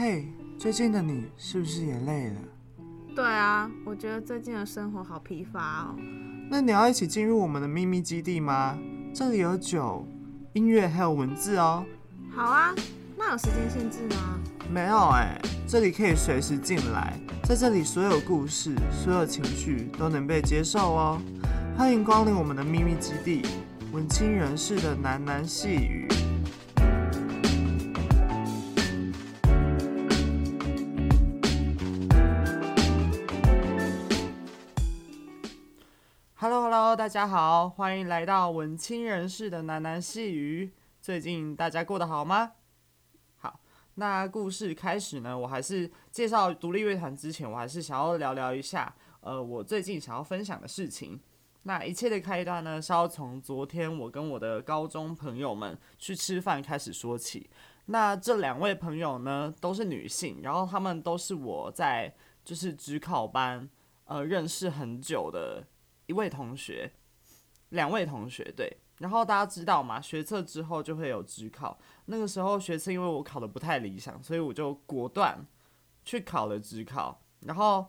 嘿，最近的你是不是也累了？对啊，我觉得最近的生活好疲乏哦。那你要一起进入我们的秘密基地吗？这里有酒、音乐还有文字哦。好啊，那有时间限制吗？没有哎，这里可以随时进来，在这里所有故事、所有情绪都能被接受哦。欢迎光临我们的秘密基地，文青人士的喃喃细语。大家好，欢迎来到文青人士的喃喃细语。最近大家过得好吗？好，那故事开始呢，我还是介绍独立乐团之前，我还是想要聊聊一下，呃，我最近想要分享的事情。那一切的开端呢，是要从昨天我跟我的高中朋友们去吃饭开始说起。那这两位朋友呢，都是女性，然后她们都是我在就是职考班呃认识很久的。一位同学，两位同学，对，然后大家知道嘛，学测之后就会有指考。那个时候学测因为我考的不太理想，所以我就果断去考了职考。然后，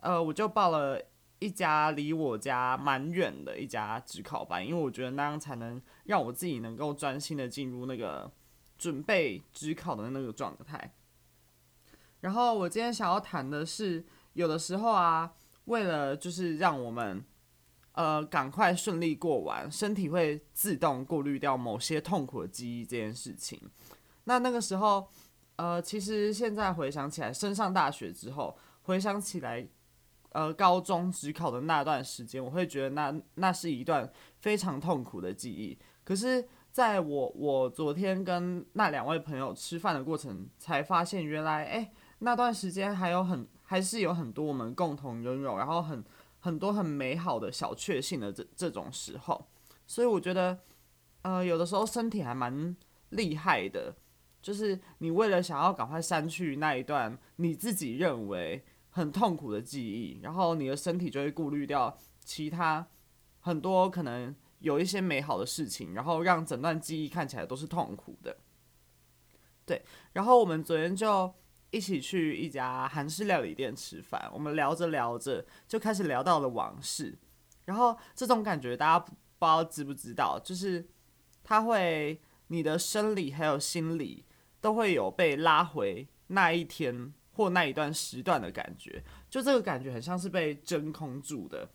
呃，我就报了一家离我家蛮远的一家职考班，因为我觉得那样才能让我自己能够专心的进入那个准备职考的那个状态。然后我今天想要谈的是，有的时候啊，为了就是让我们呃，赶快顺利过完，身体会自动过滤掉某些痛苦的记忆这件事情。那那个时候，呃，其实现在回想起来，升上大学之后，回想起来，呃，高中只考的那段时间，我会觉得那那是一段非常痛苦的记忆。可是，在我我昨天跟那两位朋友吃饭的过程，才发现原来，哎，那段时间还有很还是有很多我们共同拥有，然后很。很多很美好的小确幸的这这种时候，所以我觉得，呃，有的时候身体还蛮厉害的，就是你为了想要赶快删去那一段你自己认为很痛苦的记忆，然后你的身体就会过滤掉其他很多可能有一些美好的事情，然后让整段记忆看起来都是痛苦的。对，然后我们昨天就。一起去一家韩式料理店吃饭，我们聊着聊着就开始聊到了往事，然后这种感觉大家不知道知不知道，就是它会你的生理还有心理都会有被拉回那一天或那一段时段的感觉，就这个感觉很像是被真空住的，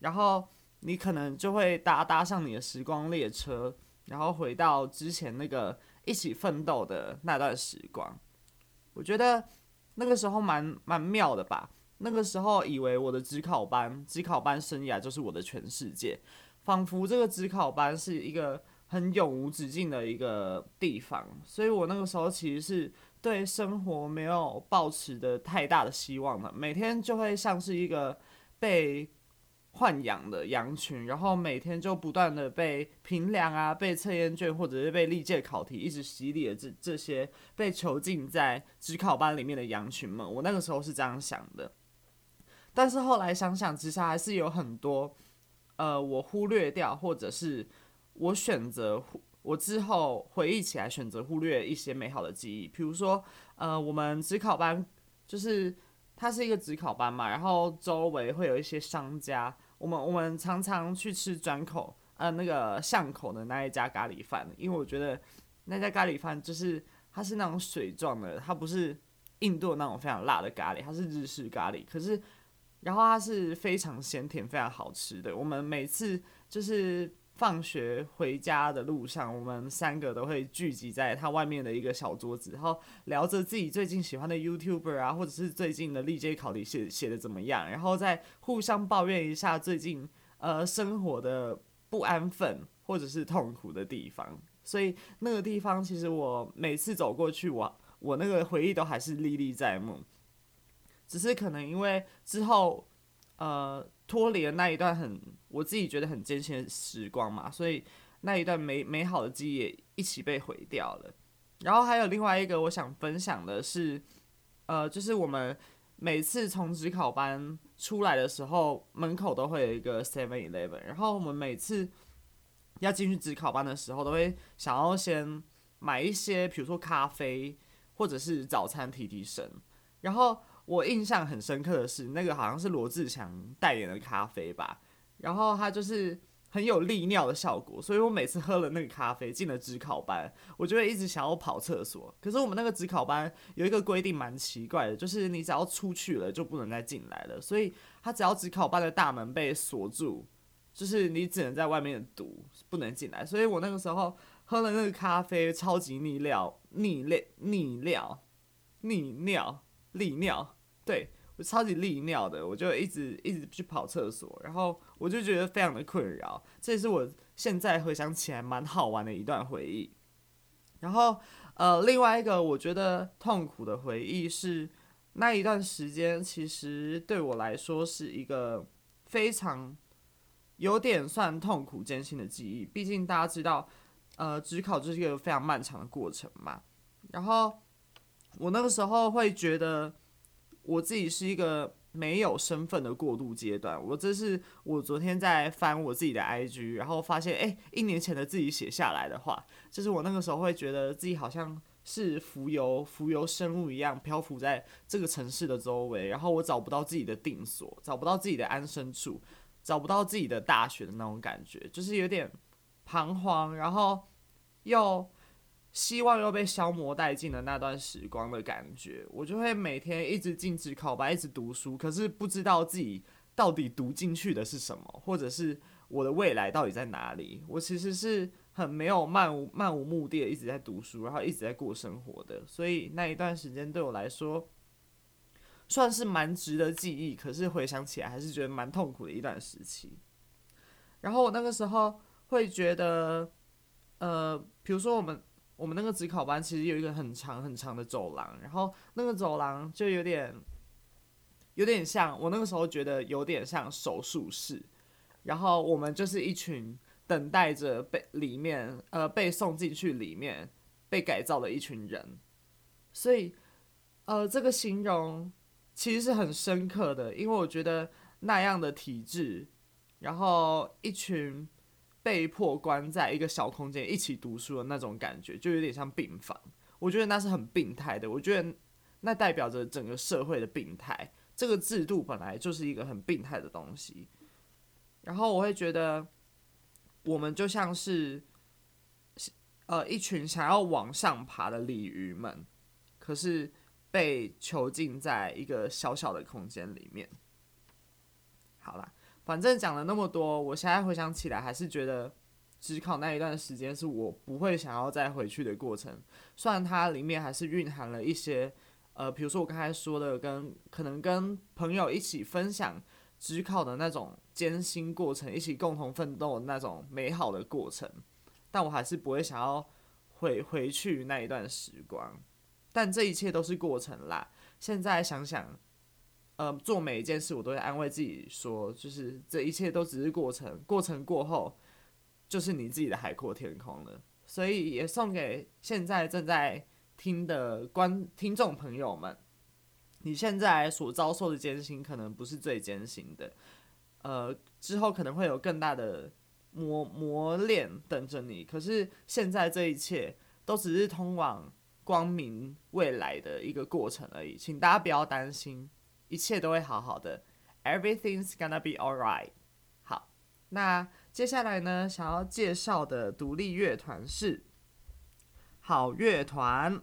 然后你可能就会搭搭上你的时光列车，然后回到之前那个一起奋斗的那段时光。我觉得那个时候蛮蛮妙的吧。那个时候以为我的职考班，职考班生涯就是我的全世界，仿佛这个职考班是一个很永无止境的一个地方。所以我那个时候其实是对生活没有抱持的太大的希望的，每天就会像是一个被。豢养的羊群，然后每天就不断的被评量啊，被测验卷或者是被历届考题一直洗礼的这这些被囚禁在职考班里面的羊群们，我那个时候是这样想的。但是后来想想，其实还是有很多，呃，我忽略掉，或者是我选择，我之后回忆起来选择忽略一些美好的记忆，比如说，呃，我们职考班就是它是一个指考班嘛，然后周围会有一些商家。我们我们常常去吃转口，呃，那个巷口的那一家咖喱饭，因为我觉得那家咖喱饭就是它是那种水状的，它不是印度那种非常辣的咖喱，它是日式咖喱，可是然后它是非常鲜甜、非常好吃的。我们每次就是。放学回家的路上，我们三个都会聚集在他外面的一个小桌子，然后聊着自己最近喜欢的 YouTuber 啊，或者是最近的历届考题写写的怎么样，然后再互相抱怨一下最近呃生活的不安分或者是痛苦的地方。所以那个地方其实我每次走过去，我我那个回忆都还是历历在目。只是可能因为之后呃。脱离了那一段很我自己觉得很艰辛的时光嘛，所以那一段美美好的记忆也一起被毁掉了。然后还有另外一个我想分享的是，呃，就是我们每次从职考班出来的时候，门口都会有一个 Seven Eleven，然后我们每次要进去职考班的时候，都会想要先买一些，比如说咖啡或者是早餐提提神。然后我印象很深刻的是，那个好像是罗志祥代言的咖啡吧，然后它就是。很有利尿的效果，所以我每次喝了那个咖啡，进了职考班，我就会一直想要跑厕所。可是我们那个职考班有一个规定蛮奇怪的，就是你只要出去了就不能再进来了。所以他只要职考班的大门被锁住，就是你只能在外面读，不能进来。所以我那个时候喝了那个咖啡，超级利尿、利尿、利尿、利尿、利尿，对。我超级利尿的，我就一直一直去跑厕所，然后我就觉得非常的困扰。这也是我现在回想起来蛮好玩的一段回忆。然后，呃，另外一个我觉得痛苦的回忆是那一段时间，其实对我来说是一个非常有点算痛苦艰辛的记忆。毕竟大家知道，呃，指考就是一个非常漫长的过程嘛。然后我那个时候会觉得。我自己是一个没有身份的过渡阶段。我这是我昨天在翻我自己的 IG，然后发现，哎，一年前的自己写下来的话，就是我那个时候会觉得自己好像是浮游浮游生物一样，漂浮在这个城市的周围，然后我找不到自己的定所，找不到自己的安身处，找不到自己的大学的那种感觉，就是有点彷徨，然后又。希望又被消磨殆尽的那段时光的感觉，我就会每天一直进指考班，一直读书，可是不知道自己到底读进去的是什么，或者是我的未来到底在哪里。我其实是很没有漫无漫无目的的一直在读书，然后一直在过生活的，所以那一段时间对我来说算是蛮值得记忆，可是回想起来还是觉得蛮痛苦的一段时期。然后我那个时候会觉得，呃，比如说我们。我们那个指考班其实有一个很长很长的走廊，然后那个走廊就有点，有点像我那个时候觉得有点像手术室，然后我们就是一群等待着被里面呃被送进去里面被改造的一群人，所以呃这个形容其实是很深刻的，因为我觉得那样的体制，然后一群。被迫关在一个小空间一起读书的那种感觉，就有点像病房。我觉得那是很病态的。我觉得那代表着整个社会的病态。这个制度本来就是一个很病态的东西。然后我会觉得，我们就像是呃一群想要往上爬的鲤鱼们，可是被囚禁在一个小小的空间里面。好了。反正讲了那么多，我现在回想起来，还是觉得只考那一段时间是我不会想要再回去的过程。虽然它里面还是蕴含了一些，呃，比如说我刚才说的，跟可能跟朋友一起分享只考的那种艰辛过程，一起共同奋斗的那种美好的过程，但我还是不会想要回回去那一段时光。但这一切都是过程啦。现在想想。呃，做每一件事，我都会安慰自己说，就是这一切都只是过程，过程过后，就是你自己的海阔天空了。所以也送给现在正在听的观听众朋友们，你现在所遭受的艰辛，可能不是最艰辛的，呃，之后可能会有更大的磨磨练等着你。可是现在这一切，都只是通往光明未来的一个过程而已，请大家不要担心。一切都会好好的，Everything's gonna be alright。好，那接下来呢，想要介绍的独立乐团是好乐团。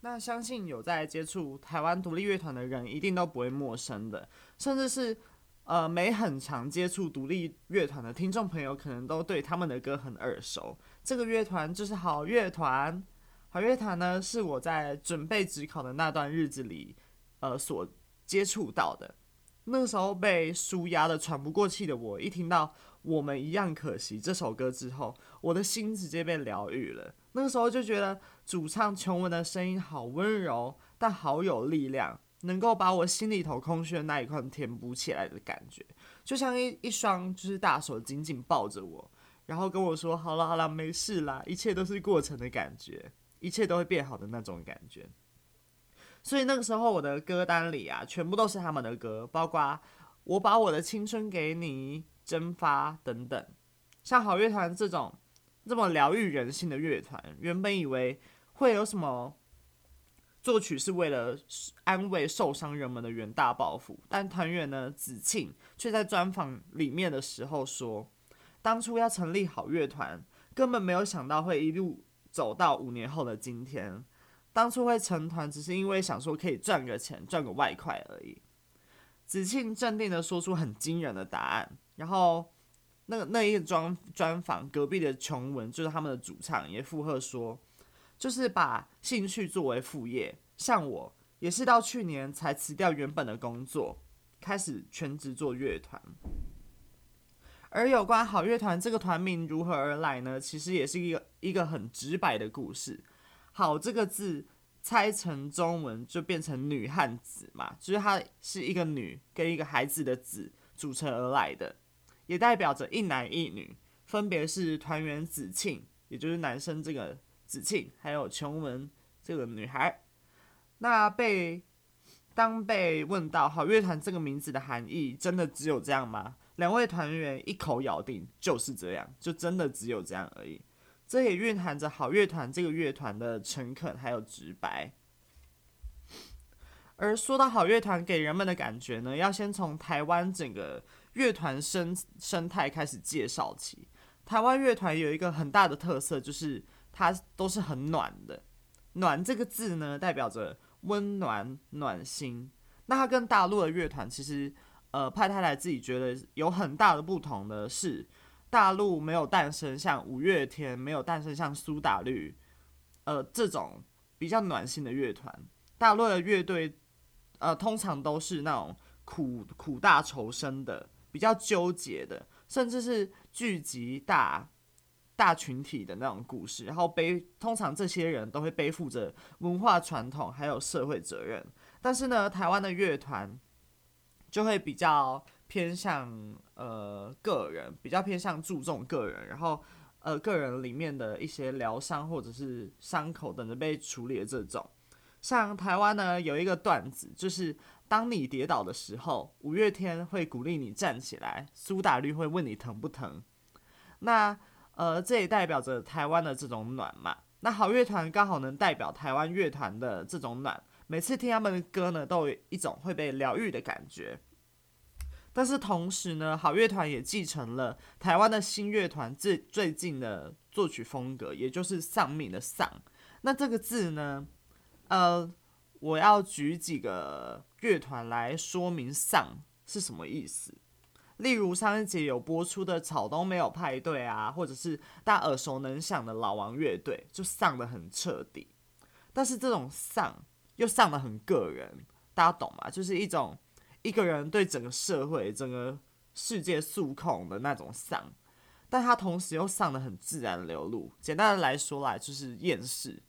那相信有在接触台湾独立乐团的人，一定都不会陌生的，甚至是呃没很常接触独立乐团的听众朋友，可能都对他们的歌很耳熟。这个乐团就是好乐团。好乐团呢，是我在准备指考的那段日子里，呃所。接触到的，那时候被书压的喘不过气的我，一听到《我们一样可惜》这首歌之后，我的心直接被疗愈了。那个时候就觉得主唱琼文的声音好温柔，但好有力量，能够把我心里头空虚的那一块填补起来的感觉，就像一一双就是大手紧紧抱着我，然后跟我说：“好了好了，没事啦，一切都是过程的感觉，一切都会变好的那种感觉。”所以那个时候，我的歌单里啊，全部都是他们的歌，包括我把我的青春给你、蒸发等等。像好乐团这种这么疗愈人心的乐团，原本以为会有什么作曲是为了安慰受伤人们的远大抱负，但团员呢子庆却在专访里面的时候说，当初要成立好乐团，根本没有想到会一路走到五年后的今天。当初会成团，只是因为想说可以赚个钱，赚个外快而已。子庆镇定地说出很惊人的答案，然后那个那一个专专访隔壁的琼文，就是他们的主唱，也附和说，就是把兴趣作为副业。像我也是到去年才辞掉原本的工作，开始全职做乐团。而有关好乐团这个团名如何而来呢？其实也是一个一个很直白的故事。好这个字。拆成中文就变成女汉子嘛，就是它是一个女跟一个孩子的子组成而来的，也代表着一男一女，分别是团员子庆，也就是男生这个子庆，还有琼文这个女孩。那被当被问到好乐团这个名字的含义，真的只有这样吗？两位团员一口咬定就是这样，就真的只有这样而已。这也蕴含着好乐团这个乐团的诚恳还有直白。而说到好乐团给人们的感觉呢，要先从台湾整个乐团生生态开始介绍起。台湾乐团有一个很大的特色，就是它都是很暖的。暖这个字呢，代表着温暖、暖心。那它跟大陆的乐团其实，呃，派太太自己觉得有很大的不同的是。大陆没有诞生像五月天，没有诞生像苏打绿，呃，这种比较暖心的乐团。大陆的乐队，呃，通常都是那种苦苦大仇深的，比较纠结的，甚至是聚集大大群体的那种故事。然后背，通常这些人都会背负着文化传统还有社会责任。但是呢，台湾的乐团就会比较。偏向呃个人，比较偏向注重个人，然后呃个人里面的一些疗伤或者是伤口等着被处理的这种。像台湾呢有一个段子，就是当你跌倒的时候，五月天会鼓励你站起来，苏打绿会问你疼不疼。那呃这也代表着台湾的这种暖嘛。那好乐团刚好能代表台湾乐团的这种暖，每次听他们的歌呢，都有一种会被疗愈的感觉。但是同时呢，好乐团也继承了台湾的新乐团最最近的作曲风格，也就是丧命的丧。那这个字呢，呃，我要举几个乐团来说明丧是什么意思。例如上一节有播出的草东没有派对啊，或者是大家耳熟能详的老王乐队，就丧得很彻底。但是这种丧又丧得很个人，大家懂吗？就是一种。一个人对整个社会、整个世界诉控的那种丧，但他同时又丧得很自然流露。简单的来说来，就是厌世。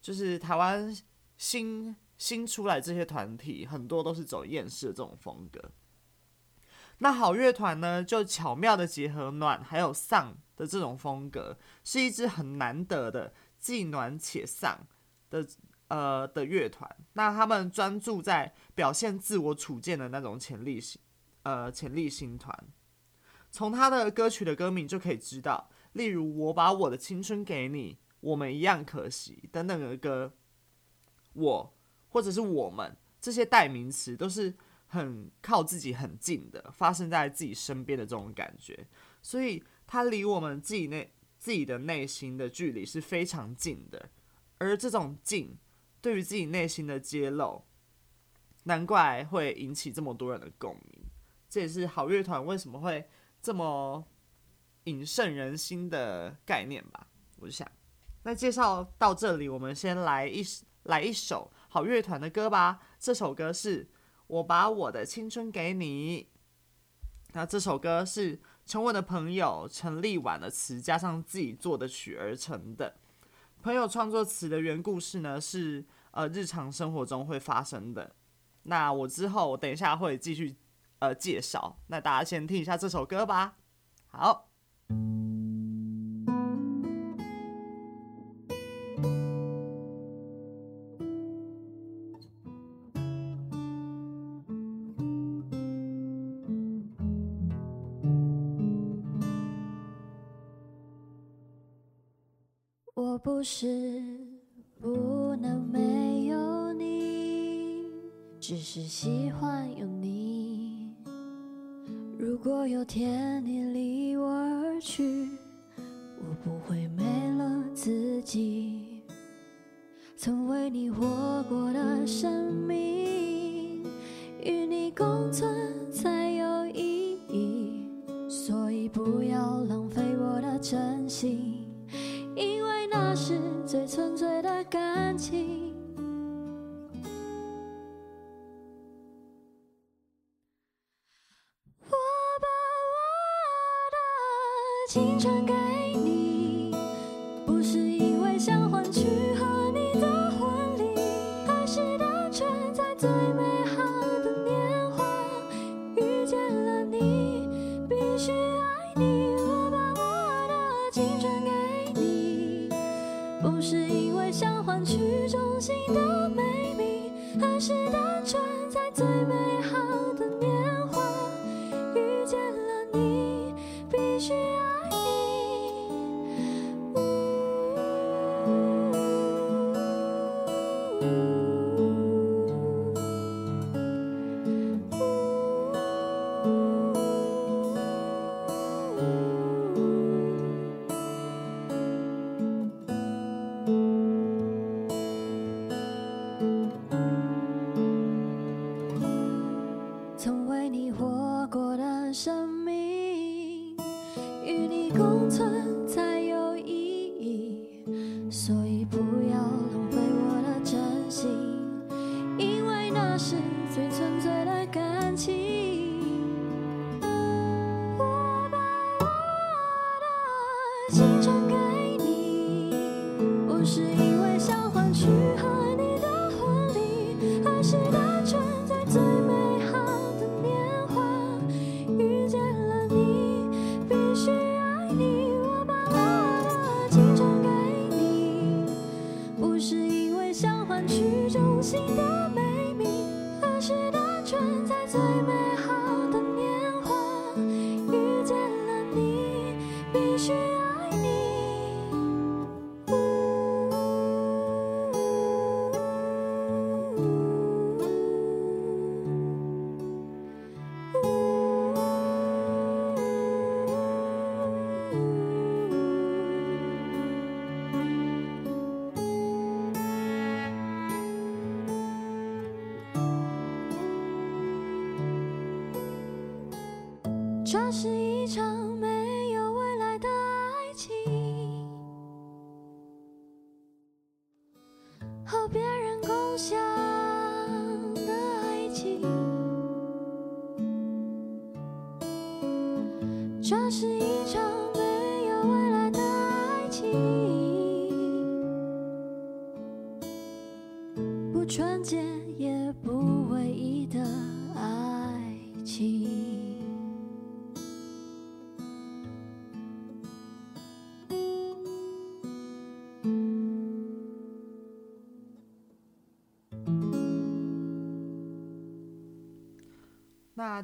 就是台湾新新出来这些团体，很多都是走厌世的这种风格。那好乐团呢，就巧妙的结合暖还有丧的这种风格，是一支很难得的既暖且丧的。呃的乐团，那他们专注在表现自我处境的那种潜力型，呃潜力型团。从他的歌曲的歌名就可以知道，例如我把我的青春给你，我们一样可惜等等的歌，我或者是我们这些代名词都是很靠自己很近的，发生在自己身边的这种感觉，所以他离我们自己内自己的内心的距离是非常近的，而这种近。对于自己内心的揭露，难怪会引起这么多人的共鸣。这也是好乐团为什么会这么引胜人心的概念吧。我就想，那介绍到这里，我们先来一来一首好乐团的歌吧。这首歌是我把我的青春给你。那这首歌是陈文的朋友陈立婉的词加上自己做的曲而成的。朋友创作词的原故事呢，是呃日常生活中会发生的。那我之后我等一下会继续呃介绍。那大家先听一下这首歌吧。好。不是不能没有你，只是喜欢有你。如果有天你离我而去。这是一场美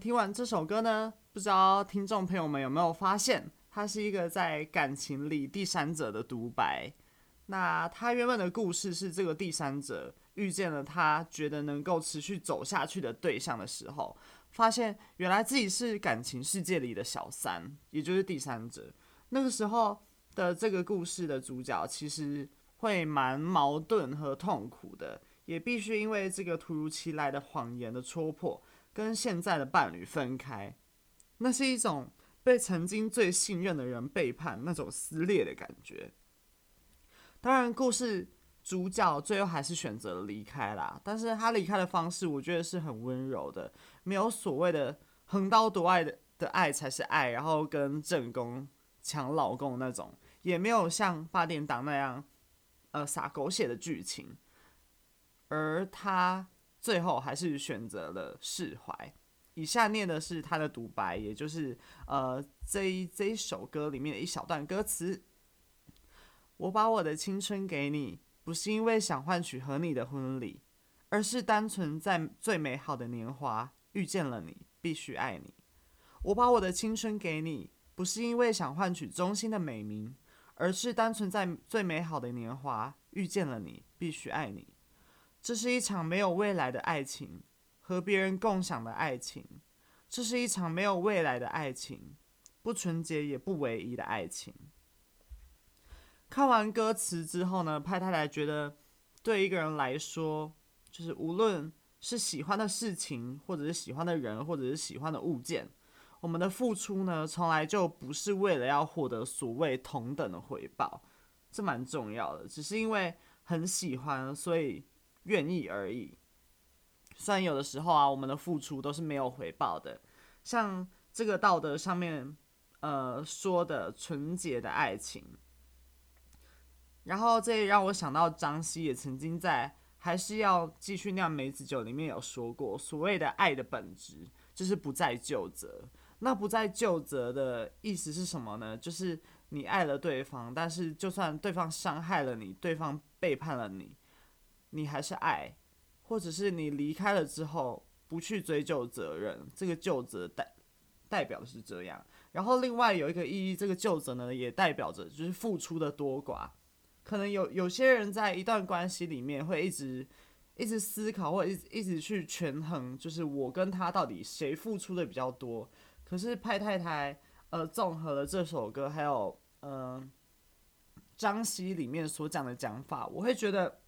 听完这首歌呢，不知道听众朋友们有没有发现，它是一个在感情里第三者的独白。那他原本的故事是这个第三者遇见了他觉得能够持续走下去的对象的时候，发现原来自己是感情世界里的小三，也就是第三者。那个时候的这个故事的主角其实会蛮矛盾和痛苦的，也必须因为这个突如其来的谎言的戳破。跟现在的伴侣分开，那是一种被曾经最信任的人背叛，那种撕裂的感觉。当然，故事主角最后还是选择了离开啦，但是他离开的方式，我觉得是很温柔的，没有所谓的横刀夺爱的的爱才是爱，然后跟正宫抢老公那种，也没有像八点档那样，呃，洒狗血的剧情，而他。最后还是选择了释怀。以下念的是他的独白，也就是呃这一这一首歌里面的一小段歌词：我把我的青春给你，不是因为想换取和你的婚礼，而是单纯在最美好的年华遇见了你，必须爱你。我把我的青春给你，不是因为想换取衷心的美名，而是单纯在最美好的年华遇见了你，必须爱你。这是一场没有未来的爱情，和别人共享的爱情，这是一场没有未来的爱情，不纯洁也不唯一的爱情。看完歌词之后呢，派太太觉得，对一个人来说，就是无论是喜欢的事情，或者是喜欢的人，或者是喜欢的物件，我们的付出呢，从来就不是为了要获得所谓同等的回报，这蛮重要的，只是因为很喜欢，所以愿意而已。虽然有的时候啊，我们的付出都是没有回报的，像这个道德上面，呃，说的纯洁的爱情。然后这也让我想到张希也曾经在《还是要继续酿梅子酒》里面有说过，所谓的爱的本质就是不再究责。那不再究责的意思是什么呢？就是你爱了对方，但是就算对方伤害了你，对方背叛了你，你还是爱，或者是你离开了之后不去追究责任，这个旧责代代表的是这样。然后另外有一个意义，这个旧责呢也代表着就是付出的多寡。可能有有些人在一段关系里面会一直一直思考，或者一直一直去权衡，就是我跟他到底谁付出的比较多。可是派太太呃综合了这首歌，还有呃张希里面所讲的讲法，我会觉得，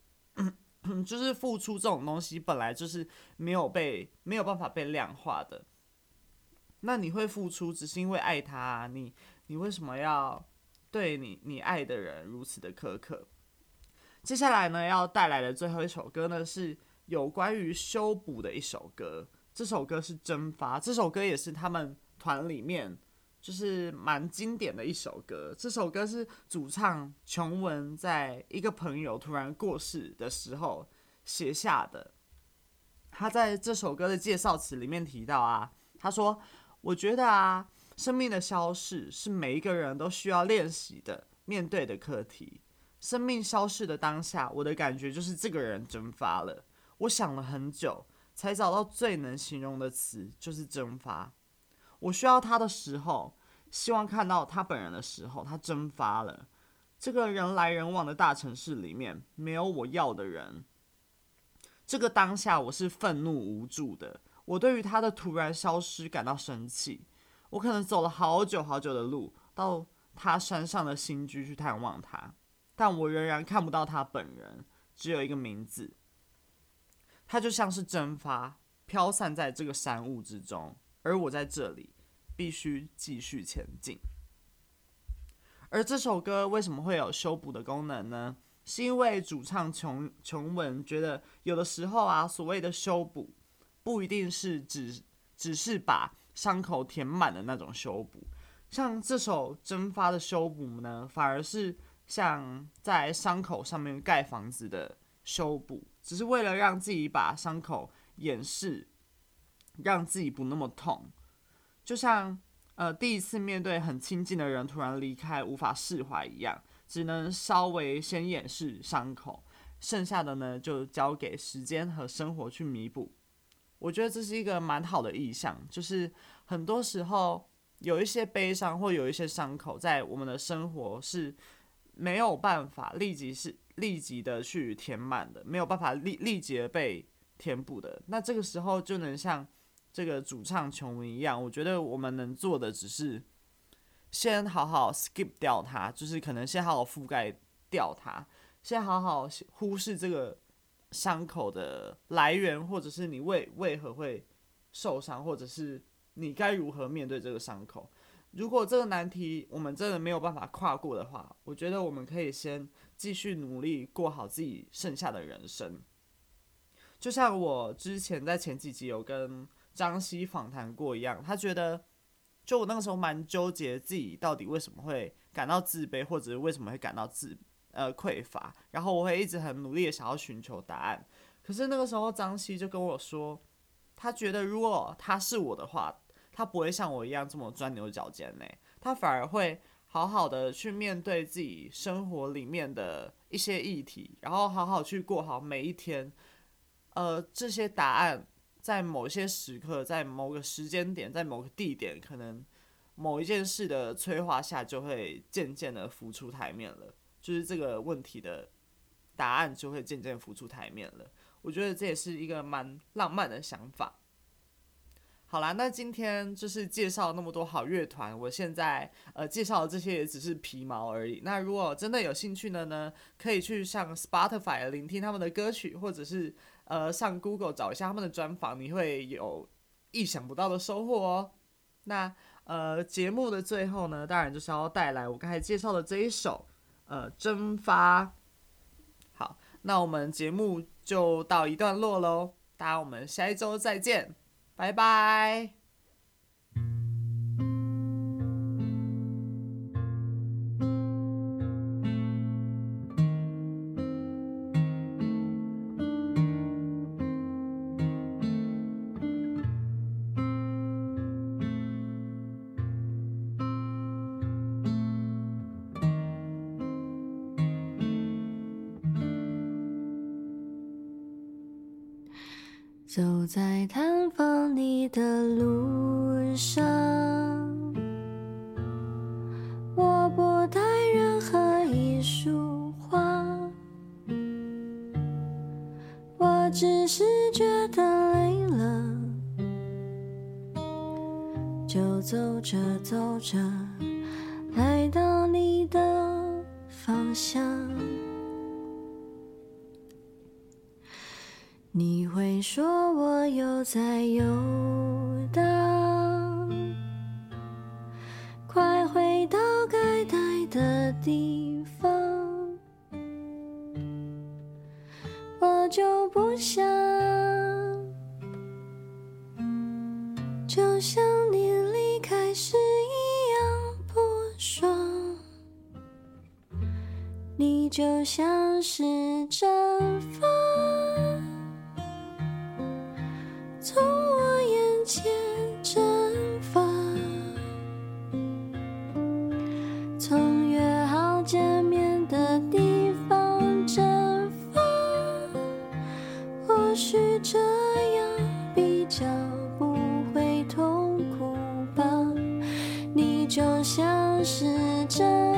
就是付出这种东西本来就是没有被没有办法被量化的。那你会付出，只是因为爱他，你你为什么要？对你，你爱的人如此的苛刻。接下来呢，要带来的最后一首歌呢，是有关于修补的一首歌。这首歌是《蒸发》，这首歌也是他们团里面就是蛮经典的一首歌。这首歌是主唱琼文在一个朋友突然过世的时候写下的。他在这首歌的介绍词里面提到啊，他说：“我觉得啊。”生命的消逝是每一个人都需要练习的、面对的课题。生命消逝的当下，我的感觉就是这个人蒸发了。我想了很久，才找到最能形容的词，就是蒸发。我需要他的时候，希望看到他本人的时候，他蒸发了。这个人来人往的大城市里面，没有我要的人。这个当下，我是愤怒无助的。我对于他的突然消失感到生气。我可能走了好久好久的路，到他山上的新居去探望他，但我仍然看不到他本人，只有一个名字。他就像是蒸发，飘散在这个山雾之中，而我在这里，必须继续前进。而这首歌为什么会有修补的功能呢？是因为主唱琼琼文觉得，有的时候啊，所谓的修补，不一定是只只是把。伤口填满的那种修补，像这首蒸发的修补呢，反而是像在伤口上面盖房子的修补，只是为了让自己把伤口掩饰，让自己不那么痛。就像呃第一次面对很亲近的人突然离开，无法释怀一样，只能稍微先掩饰伤口，剩下的呢就交给时间和生活去弥补。我觉得这是一个蛮好的意象，就是很多时候有一些悲伤或有一些伤口，在我们的生活是没有办法立即是立即的去填满的，没有办法立立即被填补的。那这个时候就能像这个主唱琼文一样，我觉得我们能做的只是先好好 skip 掉它，就是可能先好好覆盖掉它，先好好忽视这个。伤口的来源，或者是你为为何会受伤，或者是你该如何面对这个伤口。如果这个难题我们真的没有办法跨过的话，我觉得我们可以先继续努力过好自己剩下的人生。就像我之前在前几集有跟张希访谈过一样，他觉得就我那个时候蛮纠结自己到底为什么会感到自卑，或者是为什么会感到自。呃，匮乏，然后我会一直很努力的想要寻求答案，可是那个时候张希就跟我说，他觉得如果他是我的话，他不会像我一样这么钻牛角尖呢，他反而会好好的去面对自己生活里面的一些议题，然后好好去过好每一天。呃，这些答案在某些时刻，在某个时间点，在某个地点，可能某一件事的催化下，就会渐渐的浮出台面了。就是这个问题的答案就会渐渐浮出台面了。我觉得这也是一个蛮浪漫的想法。好啦，那今天就是介绍那么多好乐团，我现在呃介绍的这些也只是皮毛而已。那如果真的有兴趣的呢，可以去上 Spotify 聆听他们的歌曲，或者是呃上 Google 找一下他们的专访，你会有意想不到的收获哦。那呃节目的最后呢，当然就是要带来我刚才介绍的这一首呃蒸发。好，那我们节目就到一段落喽，大家我们下一周再见。拜拜。就走着走着，来到你的方向。你会说我又在游荡，快回到该待的地方。我就不想，就像就像是阵风，从我眼前蒸发，从约好见面的地方蒸发。或许这样比较不会痛苦吧，你就像是阵。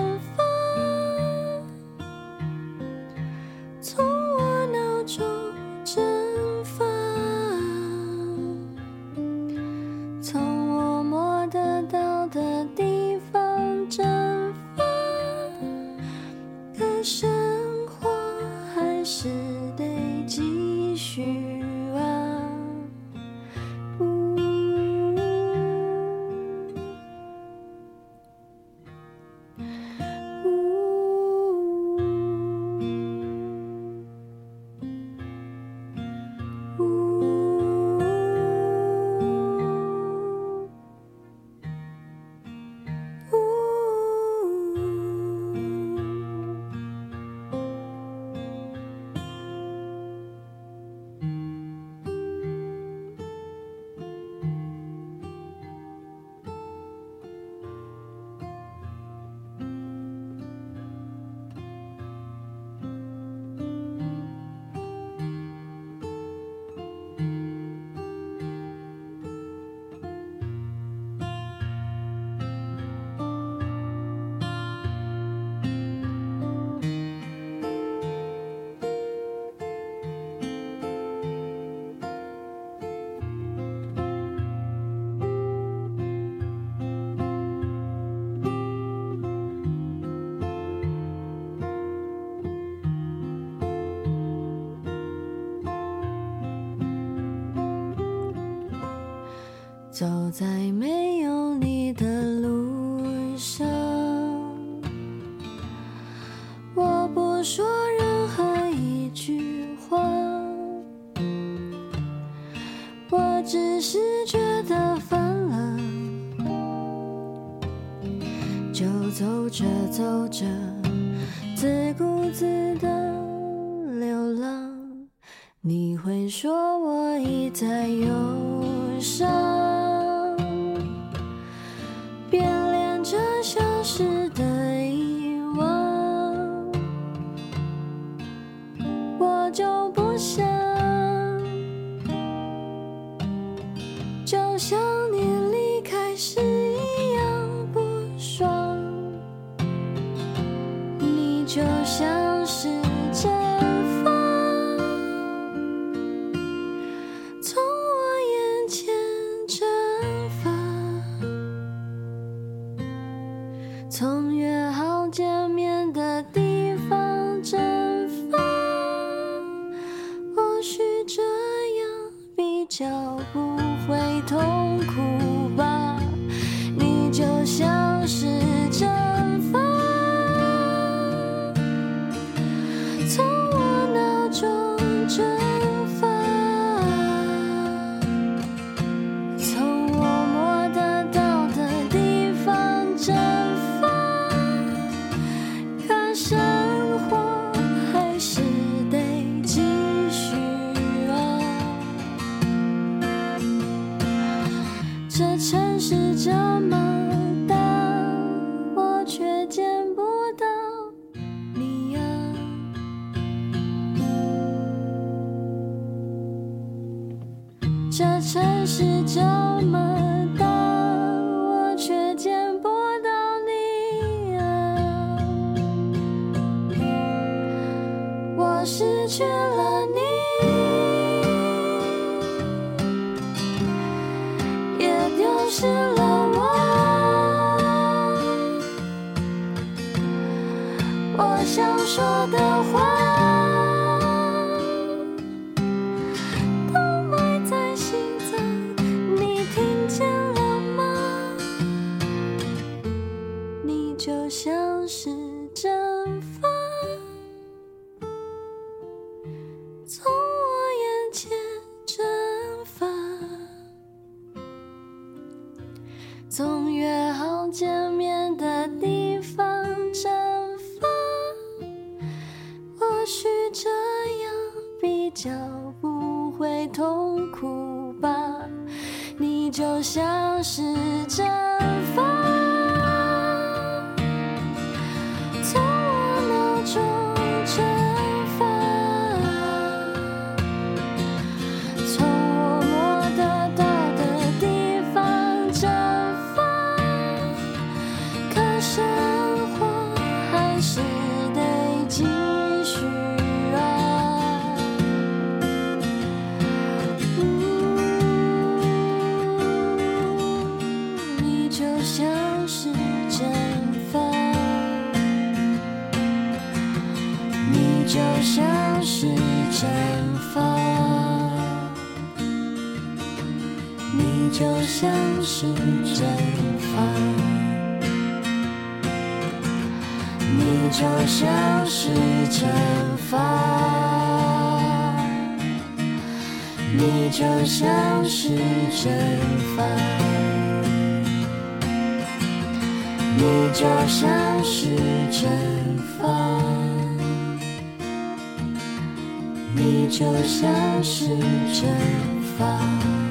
走在没有你的路上，我不说任何一句话，我只是觉得烦了，就走着走着，自顾自的流浪。你会说我一再忧伤。想像是蒸发，你就像是蒸发，你就像是蒸发，你就像是蒸发，你就像是蒸就像是蒸发。